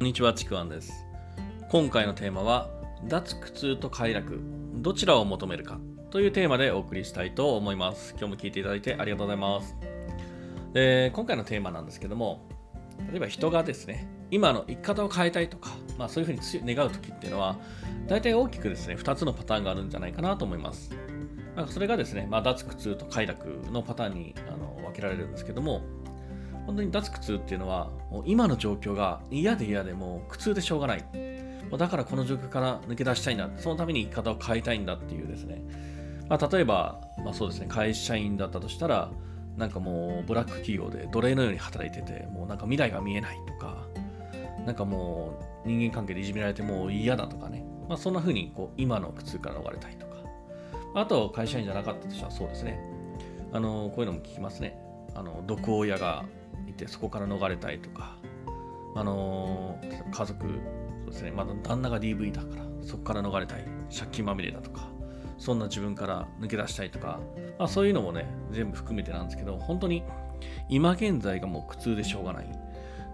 こんにちは、ちくわんです。今回のテーマは、脱苦痛と快楽、どちらを求めるかというテーマでお送りしたいと思います。今日も聞いていただいてありがとうございます。で今回のテーマなんですけども、例えば人がですね、今の生き方を変えたいとか、まあ、そういうふうに願う時っていうのは、大体大きくですね、2つのパターンがあるんじゃないかなと思います。まあ、それがですね、まあ、脱苦痛と快楽のパターンにあの分けられるんですけども、本当に脱苦痛っていうのは、もう今の状況が嫌で嫌でも苦痛でしょうがない。だからこの状況から抜け出したいんだ。そのために生き方を変えたいんだっていうですね。まあ、例えば、まあ、そうですね、会社員だったとしたら、なんかもうブラック企業で奴隷のように働いてて、もうなんか未来が見えないとか、なんかもう人間関係でいじめられてもう嫌だとかね。まあ、そんな風にこう今の苦痛から逃れたいとか。あと、会社員じゃなかったとしたらそうですね。あの、こういうのも聞きますね。あの、毒親がいてそこから逃れたいとか、あの家族、そうですね、まだ旦那が DV だからそこから逃れたい、借金まみれだとか、そんな自分から抜け出したいとか、まあ、そういうのもね、全部含めてなんですけど、本当に今現在がもう苦痛でしょうがない。だか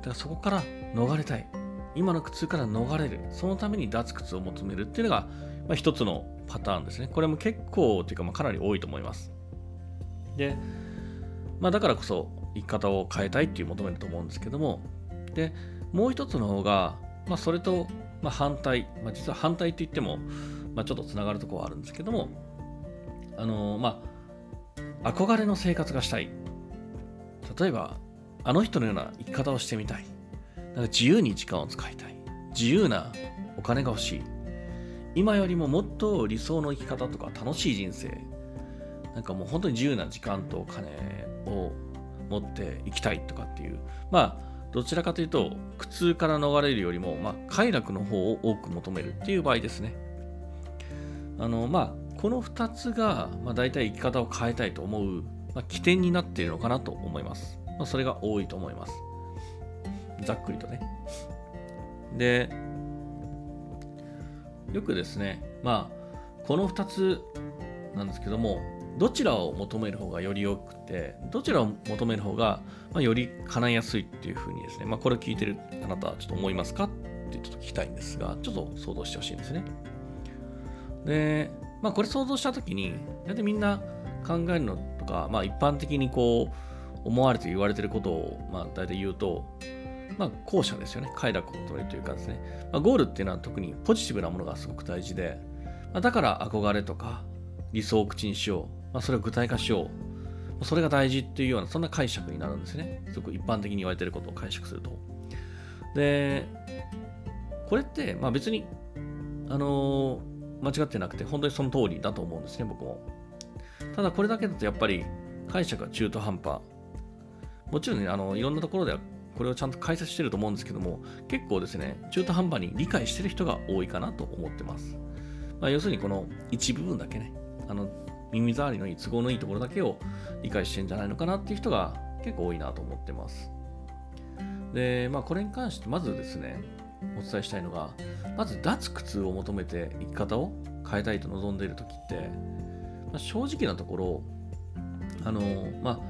らそこから逃れたい。今の苦痛から逃れる。そのために脱苦痛を求めるっていうのが、まあ、一つのパターンですね。これも結構というか、まあ、かなり多いと思います。で、まあ、だからこそ生き方を変えたいっていう求めると思うんですけども。でもう一つの方が、まあ、それと、まあ、反対、まあ、実は反対って言っても、まあ、ちょっとつながるところはあるんですけども。あのまあ憧れの生活がしたい。例えばあの人のような生き方をしてみたい。なんか自由に時間を使いたい。自由なお金が欲しい。今よりももっと理想の生き方とか楽しい人生。なんかもう本当に自由な時間とお金を持っていきたいとかっていう、まあ、どちらかというと、苦痛から逃れるよりも、まあ、快楽の方を多く求めるっていう場合ですね。あの、まあ、この2つが、まあ、大体生き方を変えたいと思う、まあ、起点になっているのかなと思います。まあ、それが多いと思います。ざっくりとね。で、よくですね、まあ、この2つなんですけども、どちらを求める方がよりよくて、どちらを求める方が、まあ、より叶いやすいっていうふうにですね、まあ、これを聞いてるあなたはちょっと思いますかってちょっと聞きたいんですが、ちょっと想像してほしいんですね。で、まあ、これ想像したときに、大体みんな考えるのとか、まあ、一般的にこう、思われて言われてることを、まあ、大体言うと、まあ、後者ですよね。快楽を求めるというかですね。まあ、ゴールっていうのは特にポジティブなものがすごく大事で、まあ、だから憧れとか理想を口にしよう。まあ、それを具体化しよう。それが大事っていうような、そんな解釈になるんですね。すごく一般的に言われてることを解釈すると。で、これって、まあ別に、あのー間違ってなくて、本当にその通りだと思うんですね、僕も。ただ、これだけだとやっぱり解釈が中途半端。もちろんね、あのいろんなところではこれをちゃんと解説してると思うんですけども、結構ですね、中途半端に理解してる人が多いかなと思ってます。まあ、要するにこの一部分だけね、あの耳障りのいい都合のいいところだけを理解してんじゃないのかなっていう人が結構多いなと思ってます。で、まあこれに関してまずですね、お伝えしたいのが、まず脱苦痛を求めて生き方を変えたいと望んでいる時って、まあ、正直なところ、あの、まあ、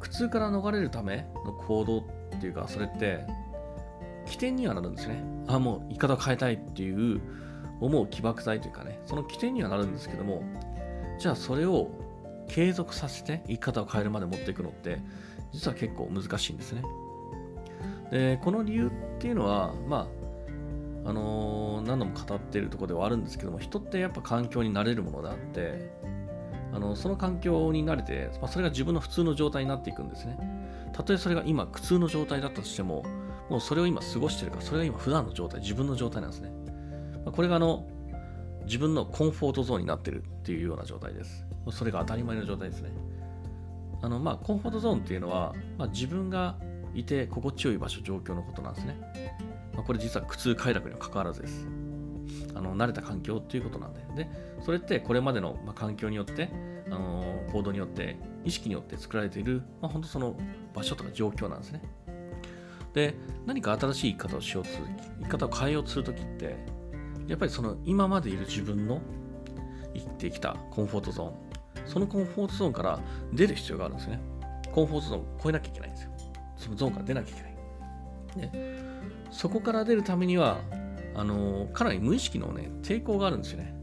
苦痛から逃れるための行動っていうか、それって起点にはなるんですね。あ、もう生き方を変えたいっていう思う起爆剤というかね、その起点にはなるんですけども、じゃあそれを継続させて生き方を変えるまで持っていくのって実は結構難しいんですね。でこの理由っていうのはまああのー何度も語っているところではあるんですけども人ってやっぱ環境に慣れるものであってあのその環境に慣れて、まあ、それが自分の普通の状態になっていくんですね。たとえそれが今苦痛の状態だったとしてももうそれを今過ごしてるからそれが今普段の状態自分の状態なんですね。まあこれがあの自分のコンフォートゾーンになってるっていうような状態です。それが当たり前の状態ですね。あの、まあ、コンフォートゾーンっていうのは、まあ、自分がいて心地よい場所、状況のことなんですね。まあ、これ実は苦痛快楽には関わらずです。あの慣れた環境っていうことなんで。で、それってこれまでの、まあ、環境によって、あの行動によって、意識によって作られている、まあ、本当その場所とか状況なんですね。で、何か新しい生き方をしようとする、生き方を変えようとするときって、やっぱりその今までいる自分の生きてきたコンフォートゾーン、そのコンフォートゾーンから出る必要があるんですよね。コンフォートゾーンを超えなきゃいけないんですよ。そのゾーンから出なきゃいけない。でそこから出るためにはあのかなり無意識のね抵抗があるんですよね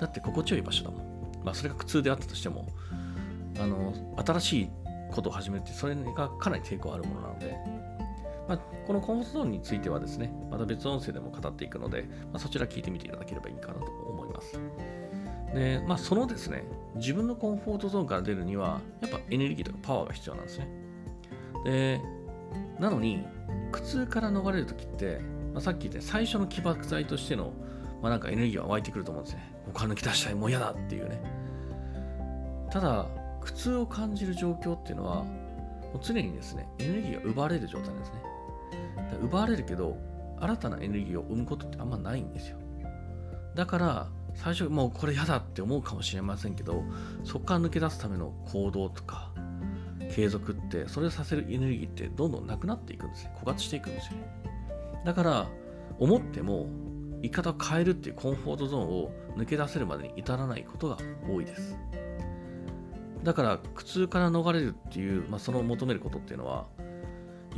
だって心地よい場所だもんまあそれが苦痛であったとしてもあの新しいことを始めるってそれがかなり抵抗あるものなので、まあ、このコンフォートゾーンについてはですねまた別音声でも語っていくので、まあ、そちら聞いてみていただければいいかなと思いますで、まあ、そのですね自分のコンフォートゾーンから出るにはやっぱエネルギーとかパワーが必要なんですねでなのに苦痛から逃れるときって、まあ、さっき言った最初の起爆剤としての、まあ、なんかエネルギーは湧いてくると思うんですね。ここから抜き出したい、もう嫌だっていうね。ただ、苦痛を感じる状況っていうのは、もう常にですね、エネルギーが奪われる状態なんですね。奪われるけど、新たなエネルギーを生むことってあんまないんですよ。だから、最初、もうこれ嫌だって思うかもしれませんけど、そこから抜け出すための行動とか、継続ってそれをさせるエネルギーってどんどんなくなっていくんですね枯渇していくんですよ。ねだから思っても生き方を変えるっていうコンフォートゾーンを抜け出せるまでに至らないことが多いです。だから苦痛から逃れるっていう、まあ、その求めることっていうのは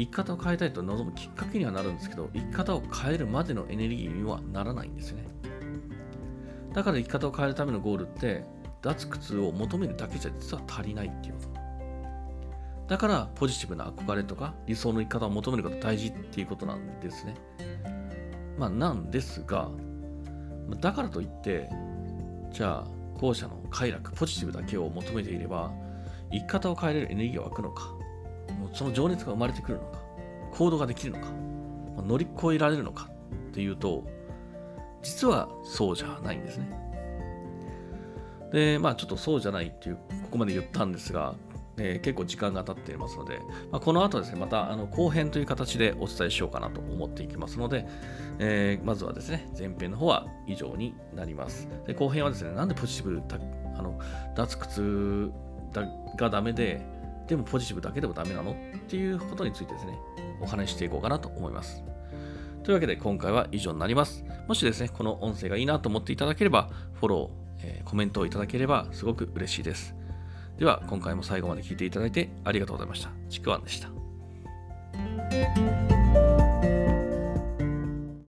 生き方を変えたいと望むきっかけにはなるんですけど生き方を変えるまでのエネルギーにはならないんですよね。だから生き方を変えるためのゴールって脱苦痛を求めるだけじゃ実は足りないっていうこと。だからポジティブな憧れとか理想の生き方を求めること大事っていうことなんですね。まあなんですが、だからといって、じゃあ後者の快楽、ポジティブだけを求めていれば、生き方を変えれるエネルギーが湧くのか、もうその情熱が生まれてくるのか、行動ができるのか、乗り越えられるのかっていうと、実はそうじゃないんですね。で、まあちょっとそうじゃないっていう、ここまで言ったんですが、えー、結構時間が経っていますので、まあ、この後ですね、またあの後編という形でお伝えしようかなと思っていきますので、えー、まずはですね、前編の方は以上になります。で後編はですね、なんでポジティブあの脱屈がダメで、でもポジティブだけでもダメなのっていうことについてですね、お話ししていこうかなと思います。というわけで今回は以上になります。もしですね、この音声がいいなと思っていただければ、フォロー、えー、コメントをいただければすごく嬉しいです。では今回も最後まで聴いていただいてありがとうございました。ちくわんでした。